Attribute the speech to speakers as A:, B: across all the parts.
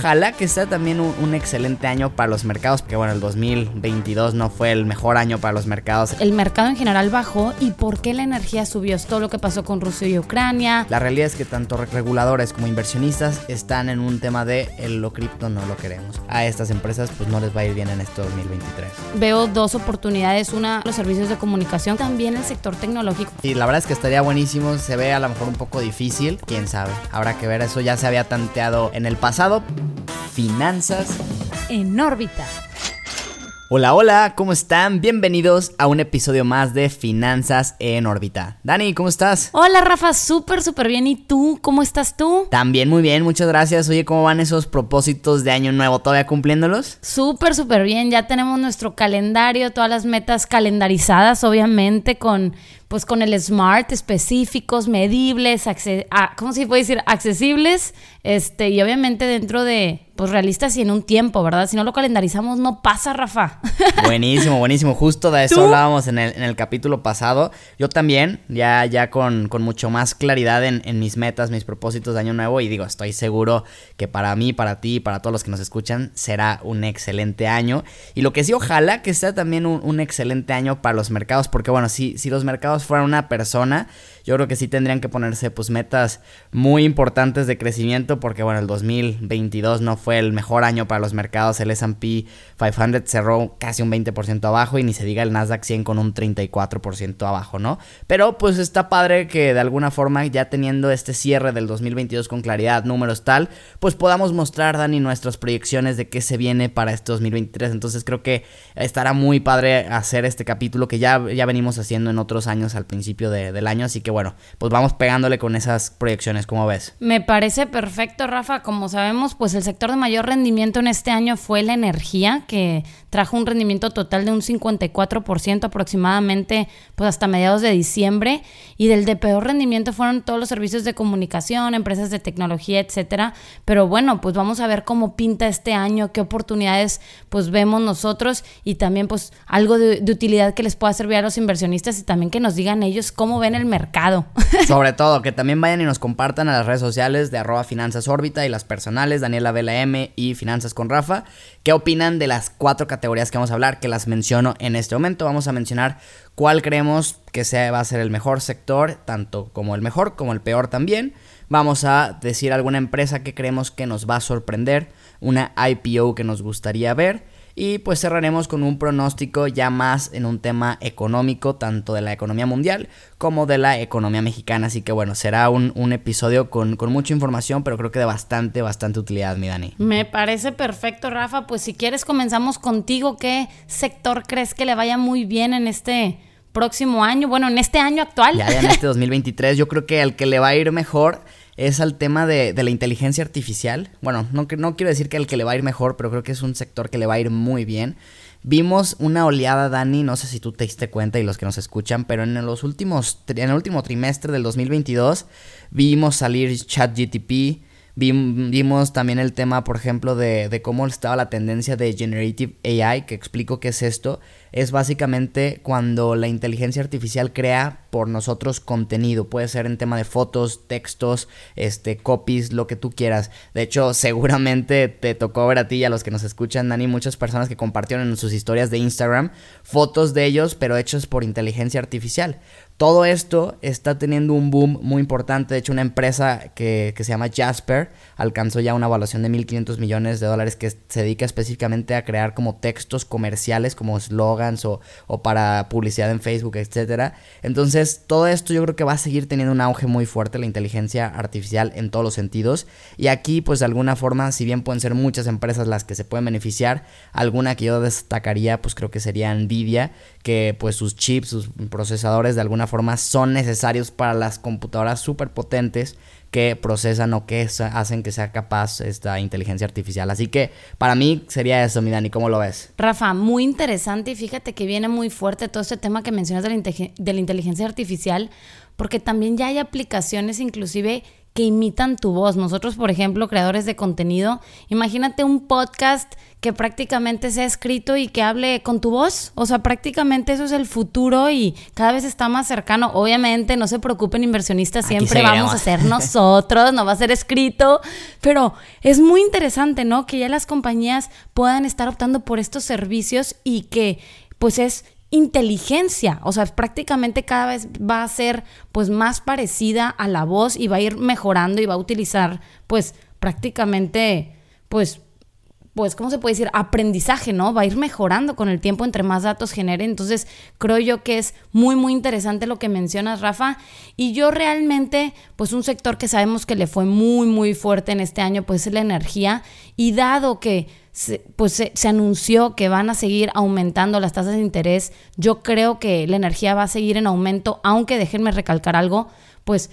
A: ojalá que sea también un, excelente año para los mercados, porque bueno, el 2022 no fue el mejor año para los mercados.
B: El mercado en general bajó y por qué la energía subió, es todo lo que pasó con Rusia y Ucrania.
A: La realidad es que tanto reguladores como inversionistas están en un tema de el, lo cripto no lo queremos. A estas empresas pues no les va a ir bien en este 2023.
B: Veo dos oportunidades, una los servicios de comunicación, también el sector tecnológico.
A: Y la verdad es que estaría buenísimo, se ve a lo mejor un poco difícil, quién sabe, habrá que ver, eso ya se había tanteado en el pasado. Finanzas
B: en órbita.
A: Hola, hola, ¿cómo están? Bienvenidos a un episodio más de Finanzas en órbita. Dani, ¿cómo estás?
B: Hola, Rafa, súper, súper bien. ¿Y tú? ¿Cómo estás tú?
A: También muy bien, muchas gracias. Oye, ¿cómo van esos propósitos de año nuevo? ¿Todavía cumpliéndolos?
B: Súper, súper bien. Ya tenemos nuestro calendario, todas las metas calendarizadas, obviamente, con pues con el smart específicos, medibles, ¿cómo se puede decir? Accesibles, este, y obviamente dentro de, pues realistas y en un tiempo, ¿verdad? Si no lo calendarizamos, no pasa, Rafa.
A: Buenísimo, buenísimo. Justo de eso hablábamos en el, en el, capítulo pasado. Yo también, ya, ya con, con mucho más claridad en, en, mis metas, mis propósitos de año nuevo, y digo, estoy seguro que para mí, para ti, para todos los que nos escuchan, será un excelente año. Y lo que sí, ojalá que sea también un, un excelente año para los mercados, porque bueno, si, si los mercados fuera una persona, yo creo que sí tendrían que ponerse pues metas muy importantes de crecimiento porque bueno, el 2022 no fue el mejor año para los mercados, el S&P 500 cerró casi un 20% abajo y ni se diga el Nasdaq 100 con un 34% abajo, ¿no? Pero pues está padre que de alguna forma ya teniendo este cierre del 2022 con claridad, números tal, pues podamos mostrar Dani nuestras proyecciones de qué se viene para este 2023. Entonces creo que estará muy padre hacer este capítulo que ya, ya venimos haciendo en otros años al principio del año, así que bueno, pues vamos pegándole con esas proyecciones, ¿cómo ves?
B: Me parece perfecto, Rafa. Como sabemos, pues el sector de mayor rendimiento en este año fue la energía, que trajo un rendimiento total de un 54% aproximadamente, pues hasta mediados de diciembre. Y del de peor rendimiento fueron todos los servicios de comunicación, empresas de tecnología, etcétera. Pero bueno, pues vamos a ver cómo pinta este año, qué oportunidades pues vemos nosotros y también pues algo de, de utilidad que les pueda servir a los inversionistas y también que nos digan ellos cómo ven el mercado.
A: Sobre todo, que también vayan y nos compartan a las redes sociales de arroba finanzas órbita y las personales, Daniela Vela M y Finanzas con Rafa, qué opinan de las cuatro categorías que vamos a hablar, que las menciono en este momento. Vamos a mencionar cuál creemos que sea, va a ser el mejor sector, tanto como el mejor como el peor también. Vamos a decir alguna empresa que creemos que nos va a sorprender, una IPO que nos gustaría ver y pues cerraremos con un pronóstico ya más en un tema económico, tanto de la economía mundial como de la economía mexicana. Así que bueno, será un, episodio con, con, mucha información, pero creo que de bastante, bastante utilidad, mi Dani.
B: Me parece perfecto, Rafa. Pues si quieres comenzamos contigo. ¿Qué sector crees que le vaya muy bien en este próximo año? Bueno, en este año actual.
A: Ya, ya en este 2023, yo creo que al que le va a ir mejor es al tema de, la inteligencia artificial. Bueno, no, no quiero decir que el que le va a ir mejor, pero creo que es un sector que le va a ir muy bien. Vimos una oleada, Dani, no sé si tú te diste cuenta y los que nos escuchan, pero en los últimos, en el último trimestre del 2022 vimos salir ChatGTP, Vimos también el tema, por ejemplo, de, de, cómo estaba la tendencia de Generative AI, que explico qué es esto es básicamente cuando la inteligencia artificial crea por nosotros contenido. Puede ser en tema de fotos, textos, este, copies, lo que tú quieras. De hecho, seguramente te tocó ver a ti y a los que nos escuchan, Dani, muchas personas que compartieron en sus historias de Instagram fotos de ellos, pero hechos por inteligencia artificial. Todo esto está teniendo un boom muy importante. De hecho, una empresa que, que se llama Jasper alcanzó ya una evaluación de 1.500 millones de dólares que se dedica específicamente a crear como textos comerciales, como slogans o, para publicidad en Facebook, etcétera. Entonces, todo esto yo creo que va a seguir teniendo un auge muy fuerte, la inteligencia artificial en todos los sentidos. Y aquí, pues de alguna forma, si bien pueden ser muchas empresas las que se pueden beneficiar, alguna que yo destacaría, pues creo que sería Nvidia, que pues sus chips, sus procesadores de alguna forma son necesarios para las computadoras súper potentes que procesan o que hacen que sea capaz esta inteligencia artificial. Así que para mí sería eso, mi Dani, ¿cómo lo ves?
B: Rafa, muy interesante y fíjate que viene muy fuerte todo este tema que mencionas de la, de la inteligencia artificial, porque también ya hay aplicaciones inclusive que imitan tu voz. Nosotros, por ejemplo, creadores de contenido, imagínate un podcast que prácticamente sea escrito y que hable con tu voz. O sea, prácticamente eso es el futuro y cada vez está más cercano. Obviamente, no se preocupen inversionistas, siempre vamos a ser nosotros, no va a ser escrito, pero es muy interesante, ¿no? Que ya las compañías puedan estar optando por estos servicios y que pues es inteligencia, o sea, prácticamente cada vez va a ser pues más parecida a la voz y va a ir mejorando y va a utilizar pues prácticamente pues pues, ¿cómo se puede decir? Aprendizaje, ¿no? Va a ir mejorando con el tiempo entre más datos genere. Entonces, creo yo que es muy, muy interesante lo que mencionas, Rafa. Y yo realmente, pues un sector que sabemos que le fue muy, muy fuerte en este año, pues es la energía. Y dado que pues se, se, anunció que van a seguir aumentando las tasas de interés. Yo creo que la energía va a seguir en aumento, aunque déjenme recalcar algo, pues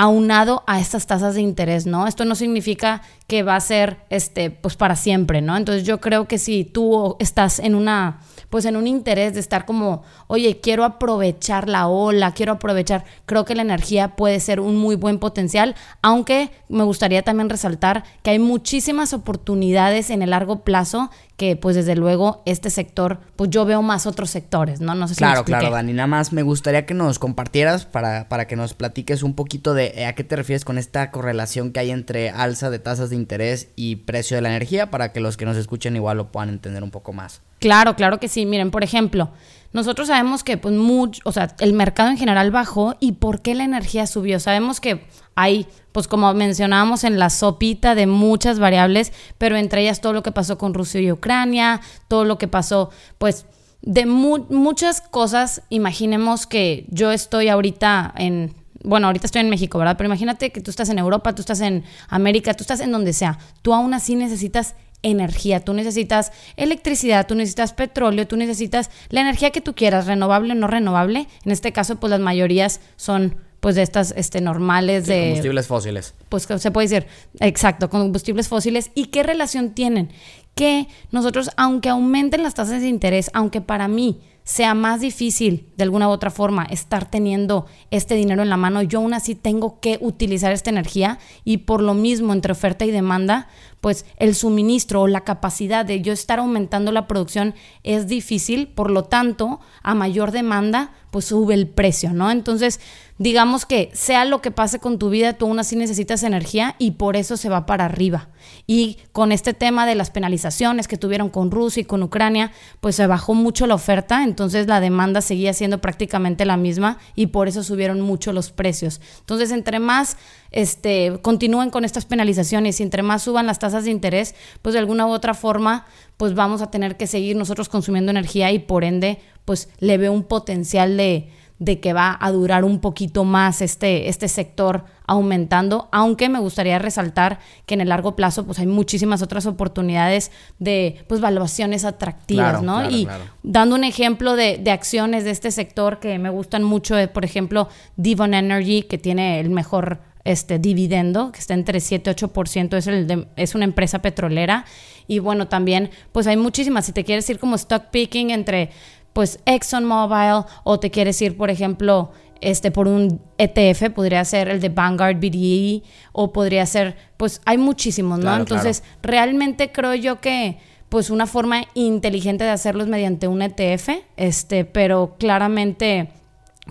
B: aunado a estas tasas de interés, ¿no? Esto no significa que va a ser este pues para siempre, ¿no? Entonces yo creo que si tú estás en una pues en un interés de estar como, oye, quiero aprovechar la ola, quiero aprovechar, creo que la energía puede ser un muy buen potencial, aunque me gustaría también resaltar que hay muchísimas oportunidades en el largo plazo que pues desde luego este sector, pues yo veo más otros sectores, ¿no? No sé si
A: Claro, claro, Dani, nada más me gustaría que nos compartieras para, para que nos platiques un poquito de eh, a qué te refieres con esta correlación que hay entre alza de tasas de interés y precio de la energía para que los que nos escuchen igual lo puedan entender un poco más.
B: Claro, claro que sí. Miren, por ejemplo, nosotros sabemos que pues mucho, o sea, el mercado en general bajó y por qué la energía subió. Sabemos que hay, pues como mencionábamos en la sopita de muchas variables, pero entre ellas todo lo que pasó con Rusia y Ucrania, todo lo que pasó, pues de muchas cosas. Imaginemos que yo estoy ahorita en bueno, ahorita estoy en México, ¿verdad? Pero imagínate que tú estás en Europa, tú estás en América, tú estás en donde sea. Tú aún así necesitas energía, tú necesitas electricidad, tú necesitas petróleo, tú necesitas la energía que tú quieras, renovable o no renovable. En este caso, pues las mayorías son pues de estas este, normales de...
A: Combustibles fósiles.
B: Pues se puede decir, exacto, combustibles fósiles. ¿Y qué relación tienen? Que nosotros, aunque aumenten las tasas de interés, aunque para mí sea más difícil de alguna u otra forma estar teniendo este dinero en la mano, yo aún así tengo que utilizar esta energía y por lo mismo entre oferta y demanda, pues el suministro o la capacidad de yo estar aumentando la producción es difícil, por lo tanto, a mayor demanda, pues sube el precio, ¿no? Entonces, digamos que sea lo que pase con tu vida, tú aún así necesitas energía y por eso se va para arriba. Y con este tema de las penalizaciones que tuvieron con Rusia y con Ucrania, pues se bajó mucho la oferta, entonces la demanda seguía siendo prácticamente la misma y por eso subieron mucho los precios. Entonces, entre más este, continúen con estas penalizaciones y entre más suban las tasas de interés, pues de alguna u otra forma, pues vamos a tener que seguir nosotros consumiendo energía y por ende, pues le veo un potencial de, de que va a durar un poquito más este, este sector aumentando, aunque me gustaría resaltar que en el largo plazo pues hay muchísimas otras oportunidades de pues valuaciones atractivas, ¿no? y dando un ejemplo de, de, acciones de este sector que me gustan mucho, eh, por ejemplo, Devon Energy, que tiene el mejor este dividendo, que está entre 7 y 8%, es, el es una empresa petrolera. Y bueno, también, pues hay muchísimas. Si te quieres ir como stock picking entre, pues, ExxonMobil, o te quieres ir, por ejemplo, este, por un ETF, podría ser el de Vanguard BDE, o podría ser, pues, hay muchísimos, ¿no? Entonces, realmente creo yo que pues una forma inteligente de hacerlo es mediante un ETF, este, pero claramente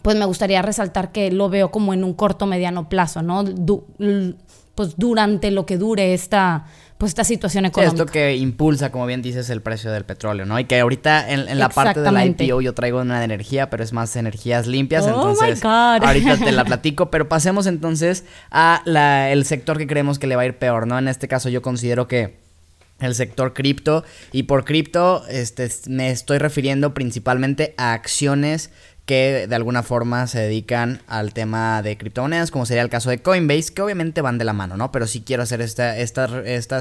B: pues me gustaría resaltar que lo veo como en un corto mediano plazo, ¿no? pues durante lo que dure esta pues esta situación económica.
A: esto que impulsa, como bien dices, el precio del petróleo, ¿no? Y que ahorita en, la parte de la IPO yo traigo una de energía, pero es más energías limpias, oh entonces ahorita te la platico, pero pasemos entonces a la, el sector que creemos que le va a ir peor, ¿no? En este caso yo considero que el sector cripto y por cripto este, me estoy refiriendo principalmente a acciones que de alguna forma se dedican al tema de criptomonedas, como sería el caso de Coinbase, que obviamente van de la mano, ¿no? Pero sí quiero hacer esta, esta, esta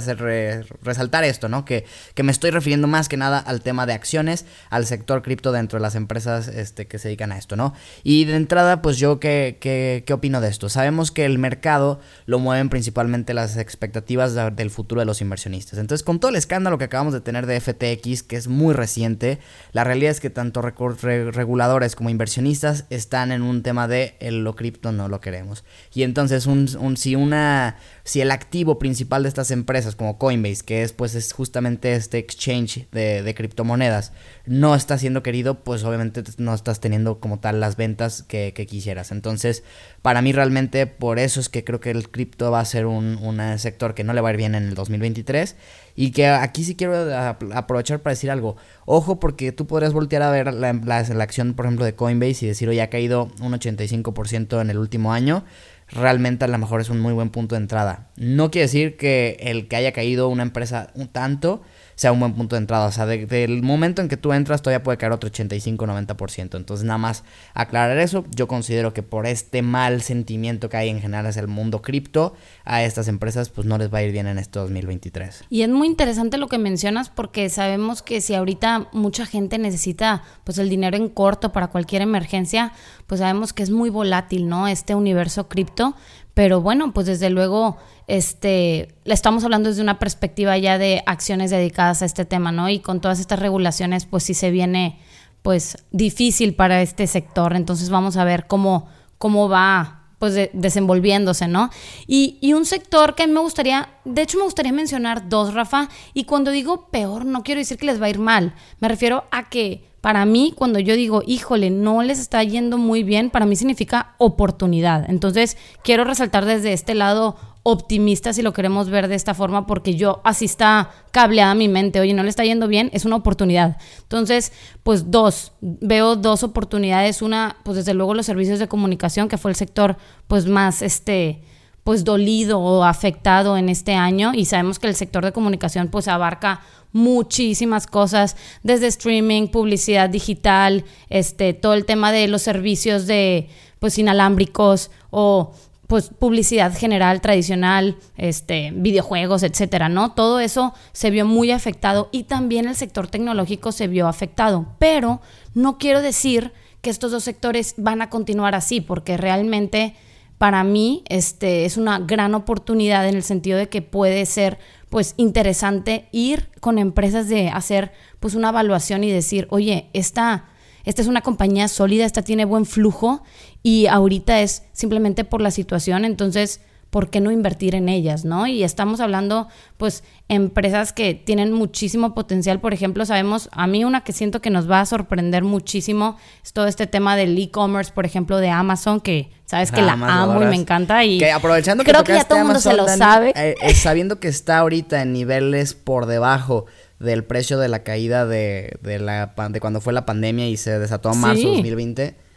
A: resaltar esto, ¿no? Que, que, me estoy refiriendo más que nada al tema de acciones, al sector cripto dentro de las empresas este, que se dedican a esto, ¿no? Y de entrada, pues yo, ¿qué, qué, qué opino de esto? Sabemos que el mercado lo mueven principalmente las expectativas del futuro de los inversionistas. Entonces, con todo el escándalo que acabamos de tener de FTX, que es muy reciente, la realidad es que tanto reguladores como inversionistas están en un tema de lo cripto no lo queremos. Y entonces un, un, si una si el activo principal de estas empresas como Coinbase, que es pues es justamente este exchange de, criptomonedas, no está siendo querido, pues obviamente no estás teniendo como tal las ventas que, quisieras. Entonces, para mí realmente por eso es que creo que el cripto va a ser un, sector que no le va a ir bien en el 2023 y que aquí sí quiero aprovechar para decir algo. Ojo porque tú podrías voltear a ver la, la, la acción, por ejemplo, de Coinbase y decir, oye, ha caído un 85% en el último año realmente a lo mejor es un muy buen punto de entrada. No quiere decir que el que haya caído una empresa un tanto sea un buen punto de entrada. O sea, del momento en que tú entras todavía puede caer otro 85-90%. Entonces nada más aclarar eso. Yo considero que por este mal sentimiento que hay en general hacia el mundo cripto, a estas empresas pues no les va a ir bien en este 2023.
B: Y es muy interesante lo que mencionas porque sabemos que si ahorita mucha gente necesita pues el dinero en corto para cualquier emergencia, pues sabemos que es muy volátil, ¿no? Este universo cripto. Pero bueno, pues desde luego, este, le estamos hablando desde una perspectiva ya de acciones dedicadas a este tema, ¿no? Y con todas estas regulaciones, pues sí se viene, pues, difícil para este sector. Entonces vamos a ver cómo, cómo va, pues, desenvolviéndose, ¿no? Y, y un sector que me gustaría, de hecho me gustaría mencionar dos, Rafa, y cuando digo peor, no quiero decir que les va a ir mal, me refiero a que para mí, cuando yo digo, híjole, no les está yendo muy bien, para mí significa oportunidad. Entonces, quiero resaltar desde este lado optimista, si lo queremos ver de esta forma, porque yo así está cableada mi mente, oye, no le está yendo bien, es una oportunidad. Entonces, pues dos, veo dos oportunidades. Una, pues desde luego los servicios de comunicación, que fue el sector, pues más, este, pues dolido o afectado en este año y sabemos que el sector de comunicación pues abarca muchísimas cosas desde streaming, publicidad digital, este todo el tema de los servicios de pues inalámbricos o pues publicidad general tradicional, este videojuegos, etcétera, ¿no? Todo eso se vio muy afectado y también el sector tecnológico se vio afectado, pero no quiero decir que estos dos sectores van a continuar así porque realmente para mí este, es una gran oportunidad en el sentido de que puede ser pues interesante ir con empresas de hacer pues una evaluación y decir, oye, esta, esta es una compañía sólida, esta tiene buen flujo y ahorita es simplemente por la situación, entonces ¿por qué no invertir en ellas, no? Y estamos hablando, pues, empresas que tienen muchísimo potencial. Por ejemplo, sabemos, a mí una que siento que nos va a sorprender muchísimo es todo este tema del e-commerce, por ejemplo, de Amazon, que sabes que la amo y me encanta. Y
A: que aprovechando
B: creo que, ya todo el mundo se lo sabe.
A: Eh, eh, sabiendo que está ahorita en niveles por debajo del precio de la caída de, de, la, de cuando fue la pandemia y se desató en marzo de 2020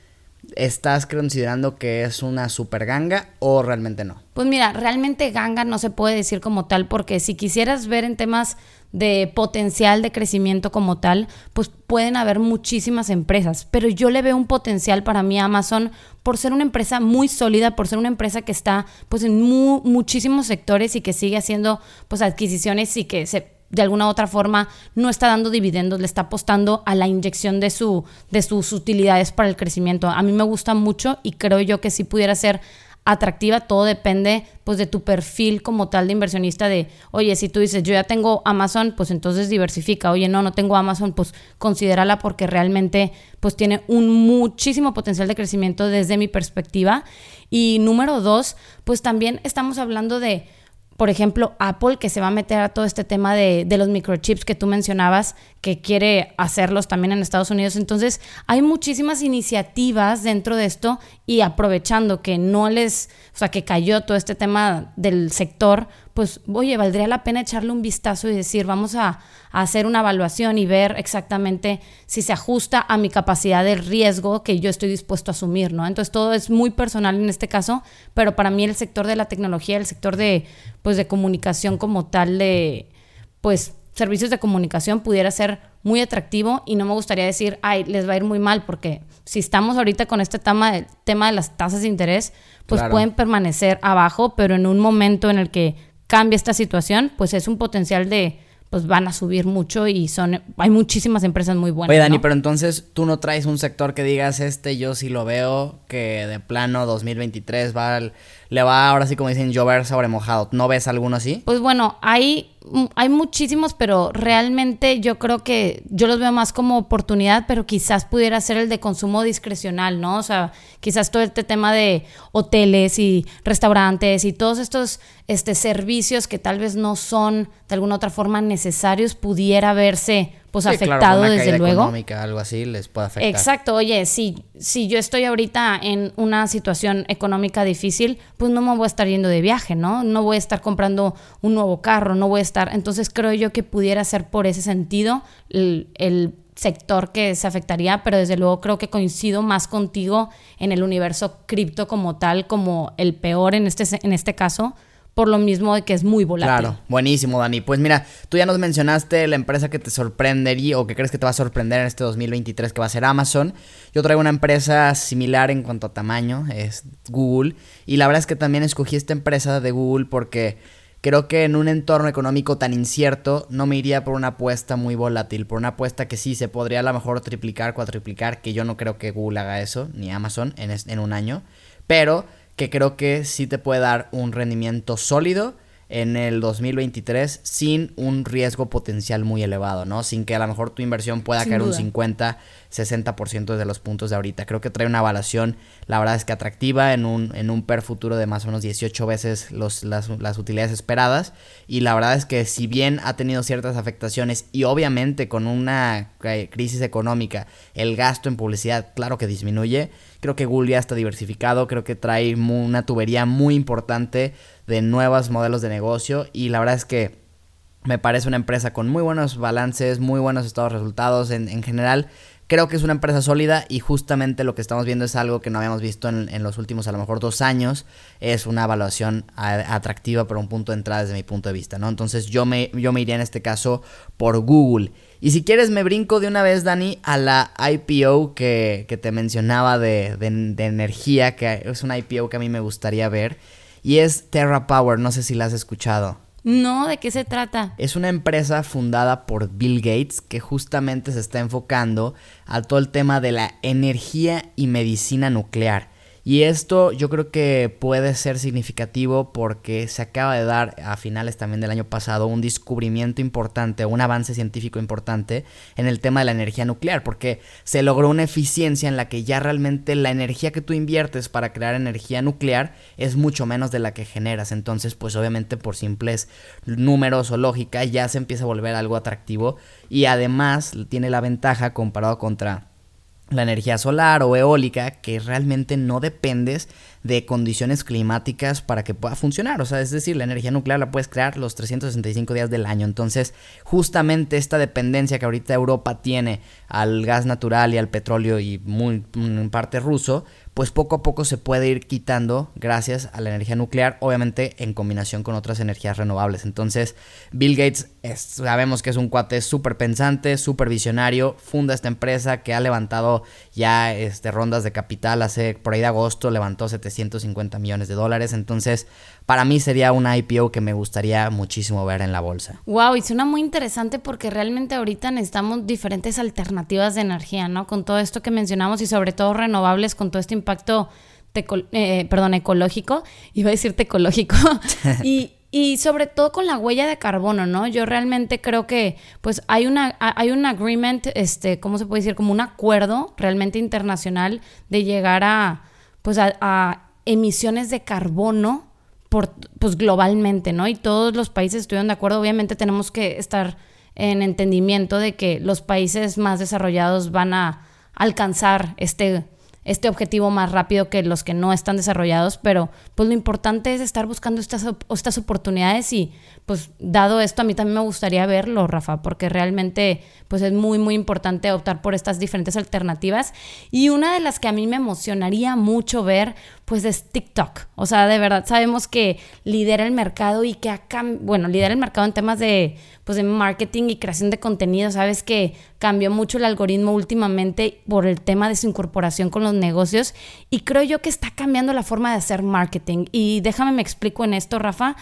A: ¿Estás considerando que es una super ganga o realmente no?
B: Pues mira, realmente ganga no se puede decir como tal porque si quisieras ver en temas de potencial de crecimiento como tal, pues pueden haber muchísimas empresas, pero yo le veo un potencial para mí a Amazon por ser una empresa muy sólida, por ser una empresa que está pues en muchísimos sectores y que sigue haciendo pues adquisiciones y que se de alguna u otra forma no está dando dividendos, le está apostando a la inyección de, su, de sus utilidades para el crecimiento. A mí me gusta mucho y creo yo que si pudiera ser atractiva, todo depende pues de tu perfil como tal de inversionista de, oye, si tú dices, yo ya tengo Amazon, pues entonces diversifica, oye, no, no tengo Amazon, pues considérala porque realmente pues tiene un muchísimo potencial de crecimiento desde mi perspectiva. Y número dos, pues también estamos hablando de por ejemplo, Apple, que se va a meter a todo este tema de, los microchips que tú mencionabas, que quiere hacerlos también en Estados Unidos. Entonces, hay muchísimas iniciativas dentro de esto y aprovechando que no les, o sea, que cayó todo este tema del sector, pues, oye, valdría la pena echarle un vistazo y decir, vamos a, hacer una evaluación y ver exactamente si se ajusta a mi capacidad de riesgo que yo estoy dispuesto a asumir, ¿no? Entonces, todo es muy personal en este caso, pero para mí el sector de la tecnología, el sector de, pues, de comunicación como tal, de, pues, servicios de comunicación pudiera ser muy atractivo y no me gustaría decir, ay, les va a ir muy mal, porque si estamos ahorita con este tema, de, tema de las tasas de interés, pues pueden permanecer abajo, pero en un momento en el que cambie esta situación, pues es un potencial de pues van a subir mucho y son hay muchísimas empresas muy buenas.
A: Oye, Dani, pero entonces tú no traes un sector que digas este yo sí lo veo que de plano 2023 va le va ahora sí como dicen llover sobre mojado. ¿No ves alguno así?
B: Pues bueno, hay hay muchísimos, pero realmente yo creo que yo los veo más como oportunidad, pero quizás pudiera ser el de consumo discrecional, ¿no? O sea, quizás todo este tema de hoteles y restaurantes y todos estos este, servicios que tal vez no son de alguna otra forma necesarios pudiera verse pues afectado desde luego.
A: económica, algo así les puede afectar.
B: Exacto, oye, si, si yo estoy ahorita en una situación económica difícil, pues no me voy a estar yendo de viaje, ¿no? No voy a estar comprando un nuevo carro, no voy a estar. Entonces creo yo que pudiera ser por ese sentido el, el sector que se afectaría, pero desde luego creo que coincido más contigo en el universo cripto como tal, como el peor en este, en este caso por lo mismo de que es muy volátil.
A: Claro, buenísimo, Dani. Pues mira, tú ya nos mencionaste la empresa que te sorprendería o que crees que te va a sorprender en este 2023, que va a ser Amazon. Yo traigo una empresa similar en cuanto a tamaño, es Google. Y la verdad es que también escogí esta empresa de Google porque creo que en un entorno económico tan incierto no me iría por una apuesta muy volátil, por una apuesta que sí se podría a lo mejor triplicar, cuatriplicar, que yo no creo que Google haga eso, ni Amazon, en, en un año. Pero que creo que sí te puede dar un rendimiento sólido en el 2023 sin un riesgo potencial muy elevado, ¿no? Sin que a lo mejor tu inversión pueda caer un 50, 60% de los puntos de ahorita. Creo que trae una evaluación, la verdad es que atractiva, en un, en un per futuro de más o menos 18 veces los, las, las utilidades esperadas. Y la verdad es que si bien ha tenido ciertas afectaciones y obviamente con una crisis económica el gasto en publicidad, claro que disminuye, creo que Google ya está diversificado, creo que trae una tubería muy importante de nuevos modelos de negocio y la verdad es que me parece una empresa con muy buenos balances, muy buenos estados resultados en, en general. Creo que es una empresa sólida y justamente lo que estamos viendo es algo que no habíamos visto en, los últimos a lo mejor dos años. Es una evaluación atractiva por un punto de entrada desde mi punto de vista, ¿no? Entonces yo me, yo me iría en este caso por Google. Y si quieres me brinco de una vez, Dani, a la IPO que, que te mencionaba de, de, de energía, que es una IPO que a mí me gustaría ver y es Terra Power, no sé si la has escuchado.
B: No, ¿de qué se trata?
A: Es una empresa fundada por Bill Gates que justamente se está enfocando a todo el tema de la energía y medicina nuclear. Y esto yo creo que puede ser significativo porque se acaba de dar a finales también del año pasado un descubrimiento importante, un avance científico importante en el tema de la energía nuclear, porque se logró una eficiencia en la que ya realmente la energía que tú inviertes para crear energía nuclear es mucho menos de la que generas. Entonces, pues obviamente por simples números o lógica ya se empieza a volver algo atractivo y además tiene la ventaja comparado contra la energía solar o eólica, que realmente no dependes de condiciones climáticas para que pueda funcionar. O sea, es decir, la energía nuclear la puedes crear los 365 días del año. Entonces, justamente esta dependencia que ahorita Europa tiene al gas natural y al petróleo y muy en parte ruso, pues poco a poco se puede ir quitando gracias a la energía nuclear, obviamente en combinación con otras energías renovables. Entonces, Bill Gates sabemos que es un cuate súper pensante, súper visionario, funda esta empresa que ha levantado ya este, rondas de capital, hace por ahí de agosto levantó 750 millones de dólares, entonces para mí sería una IPO que me gustaría muchísimo ver en la bolsa.
B: Wow, y suena muy interesante porque realmente ahorita necesitamos diferentes alternativas de energía, ¿no? Con todo esto que mencionamos y sobre todo renovables, con todo este impacto, eh, perdón, ecológico, iba a decirte ecológico, y, y sobre todo con la huella de carbono, ¿no? Yo realmente creo que pues hay una hay un agreement, este, ¿cómo se puede decir? Como un acuerdo realmente internacional de llegar a pues a emisiones de carbono por, pues globalmente, ¿no? Y todos los países estuvieron de acuerdo. Obviamente tenemos que estar en entendimiento de que los países más desarrollados van a alcanzar este este objetivo más rápido que los que no están desarrollados, pero pues lo importante es estar buscando estas, estas oportunidades y pues dado esto a mí también me gustaría verlo, Rafa, porque realmente pues es muy muy importante optar por estas diferentes alternativas y una de las que a mí me emocionaría mucho ver pues es TikTok. O sea, de verdad sabemos que lidera el mercado y que acá, bueno, lidera el mercado en temas de pues de marketing y creación de contenido, sabes que cambió mucho el algoritmo últimamente por el tema de su incorporación con los negocios y creo yo que está cambiando la forma de hacer marketing y déjame me explico en esto, Rafa.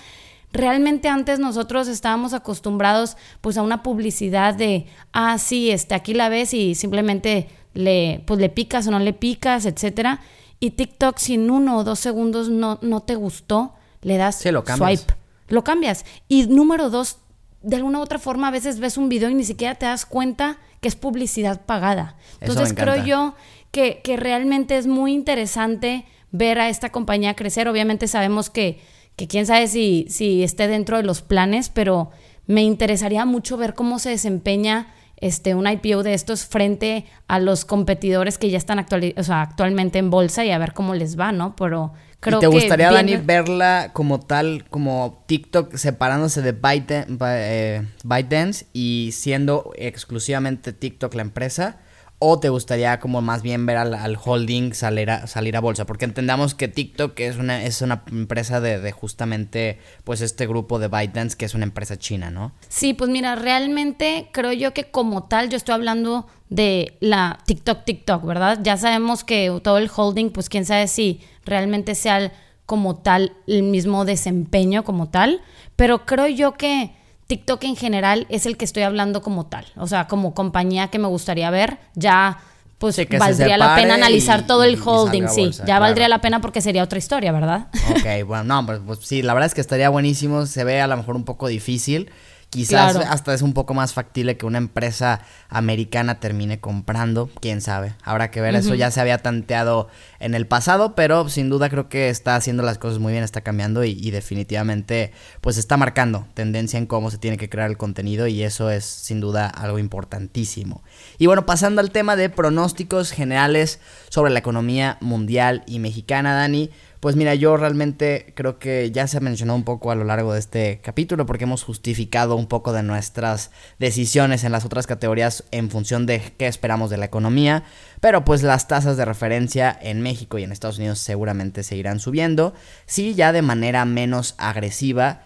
B: Realmente antes nosotros estábamos acostumbrados pues a una publicidad de, ah, sí, este, aquí la ves y simplemente le, pues, le picas o no le picas, etcétera. Y TikTok, si en uno o dos segundos no, no te gustó, le das
A: lo
B: swipe. Lo cambias. Y número dos, de alguna u otra forma a veces ves un video y ni siquiera te das cuenta que es publicidad pagada. Entonces creo yo que, que realmente es muy interesante ver a esta compañía crecer. Obviamente sabemos que, que quién sabe si, si esté dentro de los planes, pero me interesaría mucho ver cómo se desempeña este, un IPO de estos frente a los competidores que ya están actualmente en bolsa y a ver cómo les va, ¿no? Pero creo
A: ¿Y te gustaría, Dani, verla como tal, como TikTok separándose de eh, ByteDance y siendo exclusivamente TikTok la empresa? ¿O te gustaría como más bien ver al, holding salir a, bolsa? Porque entendamos que TikTok es una, es una empresa de, justamente pues este grupo de ByteDance que es una empresa china, ¿no?
B: Sí, pues mira, realmente creo yo que como tal yo estoy hablando de la TikTok TikTok, ¿verdad? Ya sabemos que todo el holding, pues quién sabe si realmente sea como tal el mismo desempeño como tal, pero creo yo que TikTok en general es el que estoy hablando como tal, o sea, como compañía que me gustaría ver, ya pues valdría la pena analizar todo el holding, sí, ya valdría la pena porque sería otra historia, ¿verdad?
A: Ok, bueno, no, pues, pues sí, la verdad es que estaría buenísimo, se ve a lo mejor un poco difícil, Quizás hasta es un poco más factible que una empresa americana termine comprando, quién sabe. Habrá que ver, eso ya se había tanteado en el pasado, pero sin duda creo que está haciendo las cosas muy bien, está cambiando y, y, definitivamente pues está marcando tendencia en cómo se tiene que crear el contenido y eso es sin duda algo importantísimo. Y bueno, pasando al tema de pronósticos generales sobre la economía mundial y mexicana, Dani. Pues mira, yo realmente creo que ya se ha mencionado un poco a lo largo de este capítulo porque hemos justificado un poco de nuestras decisiones en las otras categorías en función de qué esperamos de la economía, pero pues las tasas de referencia en México y en Estados Unidos seguramente seguirán subiendo, sí ya de manera menos agresiva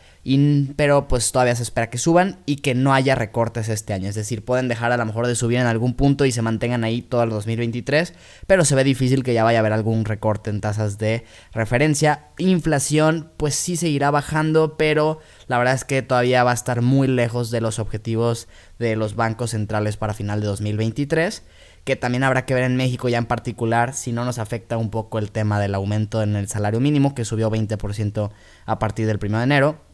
A: pero pues todavía se espera que suban y que no haya recortes este año. Es decir, pueden dejar a lo mejor de subir en algún punto y se mantengan ahí todo el 2023, pero se ve difícil que ya vaya a haber algún recorte en tasas de referencia. Inflación pues sí seguirá bajando, pero la verdad es que todavía va a estar muy lejos de los objetivos de los bancos centrales para final de 2023 que también habrá que ver en México ya en particular si no nos afecta un poco el tema del aumento en el salario mínimo que subió 20% a partir del 1 de enero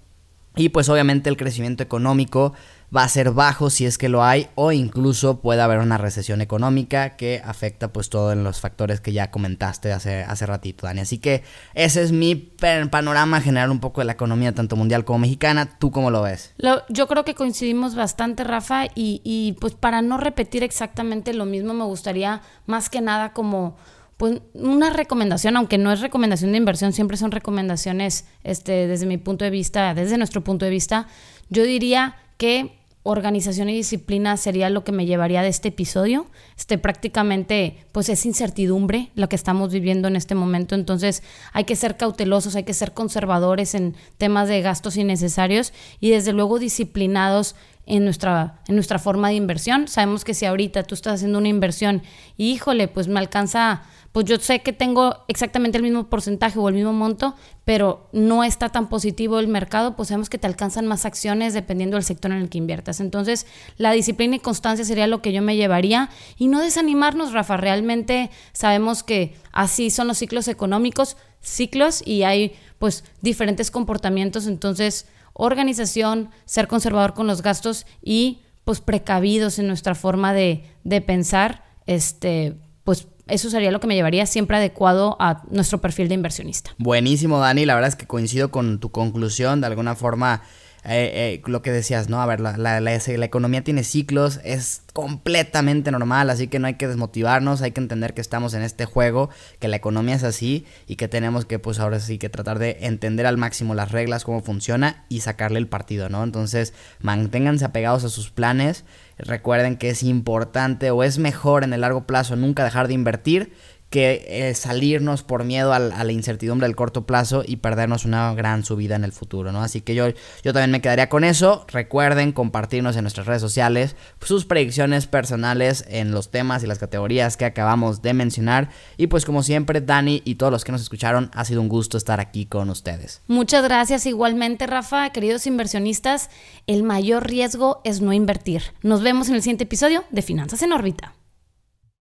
A: y pues obviamente el crecimiento económico va a ser bajo si es que lo hay o incluso puede haber una recesión económica que afecta pues todos los factores que ya comentaste hace, hace ratito, Dani. Así que ese es mi panorama general un poco de la economía tanto mundial como mexicana. ¿Tú cómo lo ves?
B: yo creo que coincidimos bastante, Rafa, y, y pues para no repetir exactamente lo mismo me gustaría más que nada como pues una recomendación, aunque no es recomendación de inversión, siempre son recomendaciones este, desde mi punto de vista, desde nuestro punto de vista, yo diría que organización y disciplina sería lo que me llevaría de este episodio. Este prácticamente pues es incertidumbre lo que estamos viviendo en este momento, entonces hay que ser cautelosos, hay que ser conservadores en temas de gastos innecesarios y desde luego disciplinados en nuestra, en nuestra forma de inversión. Sabemos que si ahorita tú estás haciendo una inversión y híjole, pues me alcanza pues yo sé que tengo exactamente el mismo porcentaje o el mismo monto, pero no está tan positivo el mercado, pues sabemos que te alcanzan más acciones dependiendo del sector en el que inviertas. Entonces, la disciplina y constancia sería lo que yo me llevaría y no desanimarnos, Rafa. Realmente sabemos que así son los ciclos económicos, ciclos y hay pues diferentes comportamientos, entonces organización, ser conservador con los gastos y pues precavidos en nuestra forma de, de pensar, este, pues eso sería lo que me llevaría siempre adecuado a nuestro perfil de inversionista.
A: Buenísimo, Dani. La verdad es que coincido con tu conclusión. De alguna forma, eh, eh, lo que decías, ¿no? A ver, la, la, la, economía tiene ciclos, es completamente normal, así que no hay que desmotivarnos, hay que entender que estamos en este juego, que la economía es así y que tenemos que, pues ahora sí, que tratar de entender al máximo las reglas, cómo funciona y sacarle el partido, ¿no? Entonces, manténganse apegados a sus planes Recuerden que es importante o es mejor en el largo plazo nunca dejar de invertir que eh, salirnos por miedo a, la incertidumbre del corto plazo y perdernos una gran subida en el futuro, ¿no? Así que yo, yo también me quedaría con eso. Recuerden compartirnos en nuestras redes sociales sus predicciones personales en los temas y las categorías que acabamos de mencionar. Y pues como siempre, Dani y todos los que nos escucharon, ha sido un gusto estar aquí con ustedes.
B: Muchas gracias igualmente, Rafa. Queridos inversionistas, el mayor riesgo es no invertir. Nos vemos en el siguiente episodio de Finanzas en órbita.